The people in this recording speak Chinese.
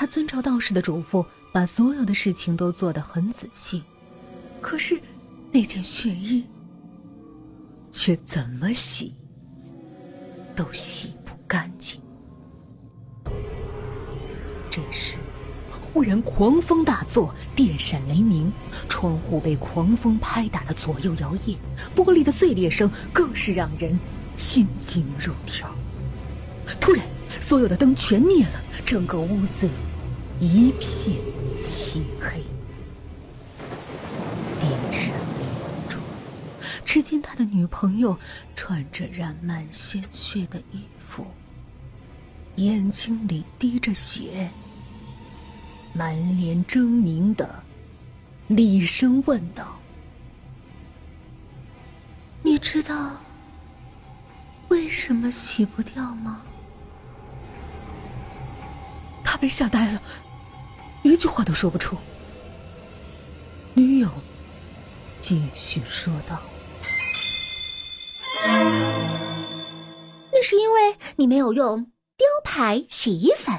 他遵照道士的嘱咐，把所有的事情都做得很仔细。可是，那件血衣却怎么洗都洗不干净。这时，忽然狂风大作，电闪雷鸣，窗户被狂风拍打的左右摇曳，玻璃的碎裂声更是让人心惊肉跳。突然，所有的灯全灭了，整个屋子一片漆黑。电闪雷鸣中，只见他的女朋友穿着染满鲜血的衣服，眼睛里滴着血。满脸狰狞的厉声问道：“你知道为什么洗不掉吗？”他被吓呆了，一句话都说不出。女友继续说道：“那是因为你没有用雕牌洗衣粉。”